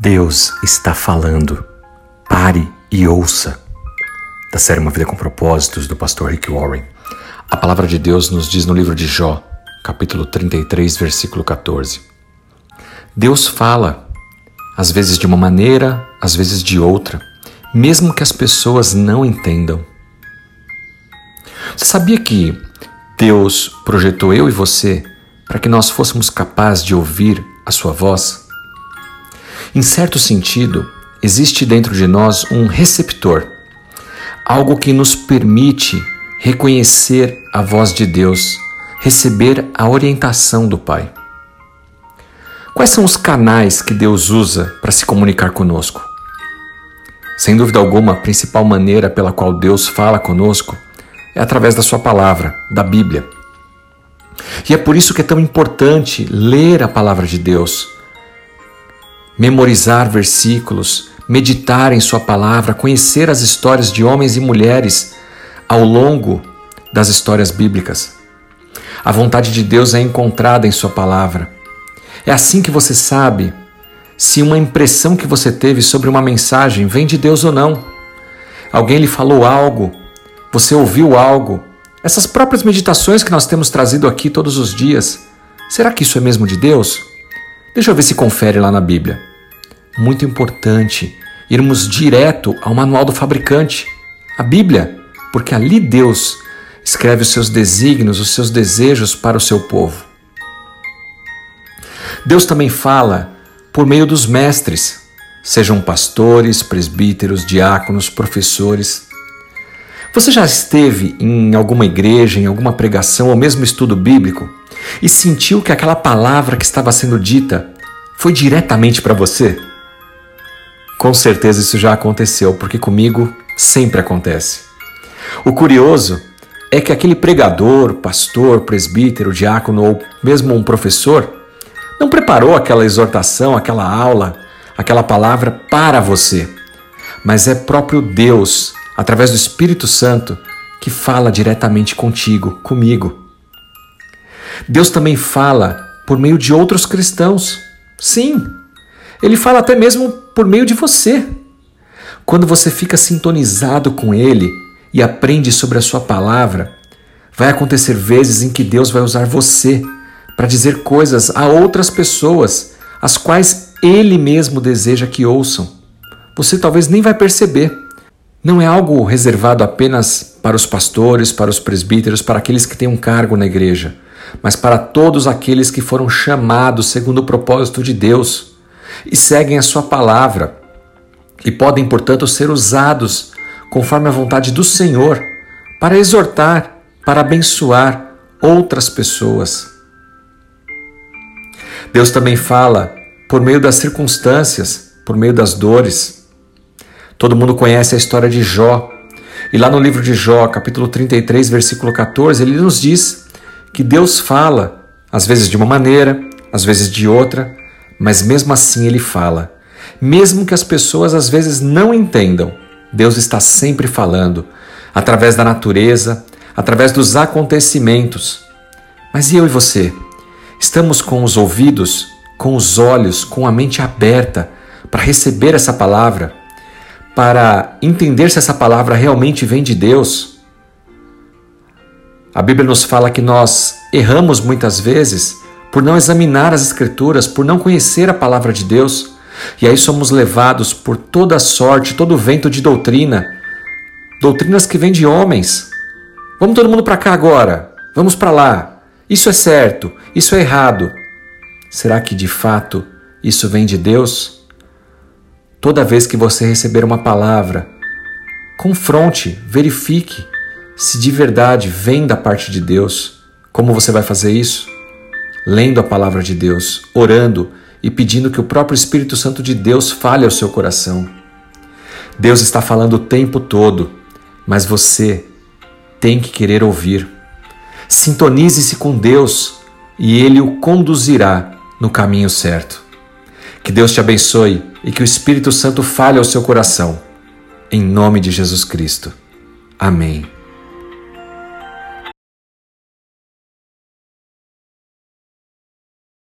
Deus está falando. Pare e ouça. Da série Uma Vida com Propósitos, do pastor Rick Warren. A palavra de Deus nos diz no livro de Jó, capítulo 33, versículo 14. Deus fala, às vezes de uma maneira, às vezes de outra, mesmo que as pessoas não entendam. Você sabia que Deus projetou eu e você para que nós fôssemos capazes de ouvir a sua voz? Em certo sentido, existe dentro de nós um receptor, algo que nos permite reconhecer a voz de Deus, receber a orientação do Pai. Quais são os canais que Deus usa para se comunicar conosco? Sem dúvida alguma, a principal maneira pela qual Deus fala conosco é através da Sua palavra, da Bíblia. E é por isso que é tão importante ler a palavra de Deus memorizar versículos, meditar em Sua palavra, conhecer as histórias de homens e mulheres ao longo das histórias bíblicas. A vontade de Deus é encontrada em Sua palavra. É assim que você sabe se uma impressão que você teve sobre uma mensagem vem de Deus ou não. Alguém lhe falou algo, você ouviu algo. Essas próprias meditações que nós temos trazido aqui todos os dias, será que isso é mesmo de Deus? Deixa eu ver se confere lá na Bíblia muito importante irmos direto ao manual do fabricante, a Bíblia, porque ali Deus escreve os seus desígnios, os seus desejos para o seu povo. Deus também fala por meio dos mestres, sejam pastores, presbíteros, diáconos, professores. Você já esteve em alguma igreja, em alguma pregação ou mesmo estudo bíblico e sentiu que aquela palavra que estava sendo dita foi diretamente para você? Com certeza isso já aconteceu, porque comigo sempre acontece. O curioso é que aquele pregador, pastor, presbítero, diácono ou mesmo um professor não preparou aquela exortação, aquela aula, aquela palavra para você, mas é próprio Deus, através do Espírito Santo, que fala diretamente contigo, comigo. Deus também fala por meio de outros cristãos. Sim, ele fala até mesmo por meio de você. Quando você fica sintonizado com Ele e aprende sobre a Sua palavra, vai acontecer vezes em que Deus vai usar você para dizer coisas a outras pessoas, as quais Ele mesmo deseja que ouçam. Você talvez nem vai perceber. Não é algo reservado apenas para os pastores, para os presbíteros, para aqueles que têm um cargo na igreja, mas para todos aqueles que foram chamados segundo o propósito de Deus e seguem a sua palavra e podem, portanto, ser usados conforme a vontade do Senhor para exortar, para abençoar outras pessoas. Deus também fala por meio das circunstâncias, por meio das dores. Todo mundo conhece a história de Jó. E lá no livro de Jó, capítulo 33, versículo 14, ele nos diz que Deus fala, às vezes de uma maneira, às vezes de outra, mas mesmo assim ele fala. Mesmo que as pessoas às vezes não entendam, Deus está sempre falando, através da natureza, através dos acontecimentos. Mas e eu e você? Estamos com os ouvidos, com os olhos, com a mente aberta para receber essa palavra, para entender se essa palavra realmente vem de Deus? A Bíblia nos fala que nós erramos muitas vezes por não examinar as Escrituras, por não conhecer a palavra de Deus. E aí somos levados por toda sorte, todo vento de doutrina, doutrinas que vêm de homens. Vamos todo mundo para cá agora, vamos para lá. Isso é certo, isso é errado. Será que de fato isso vem de Deus? Toda vez que você receber uma palavra, confronte, verifique se de verdade vem da parte de Deus. Como você vai fazer isso? Lendo a palavra de Deus, orando e pedindo que o próprio Espírito Santo de Deus fale ao seu coração. Deus está falando o tempo todo, mas você tem que querer ouvir. Sintonize-se com Deus e Ele o conduzirá no caminho certo. Que Deus te abençoe e que o Espírito Santo fale ao seu coração. Em nome de Jesus Cristo. Amém.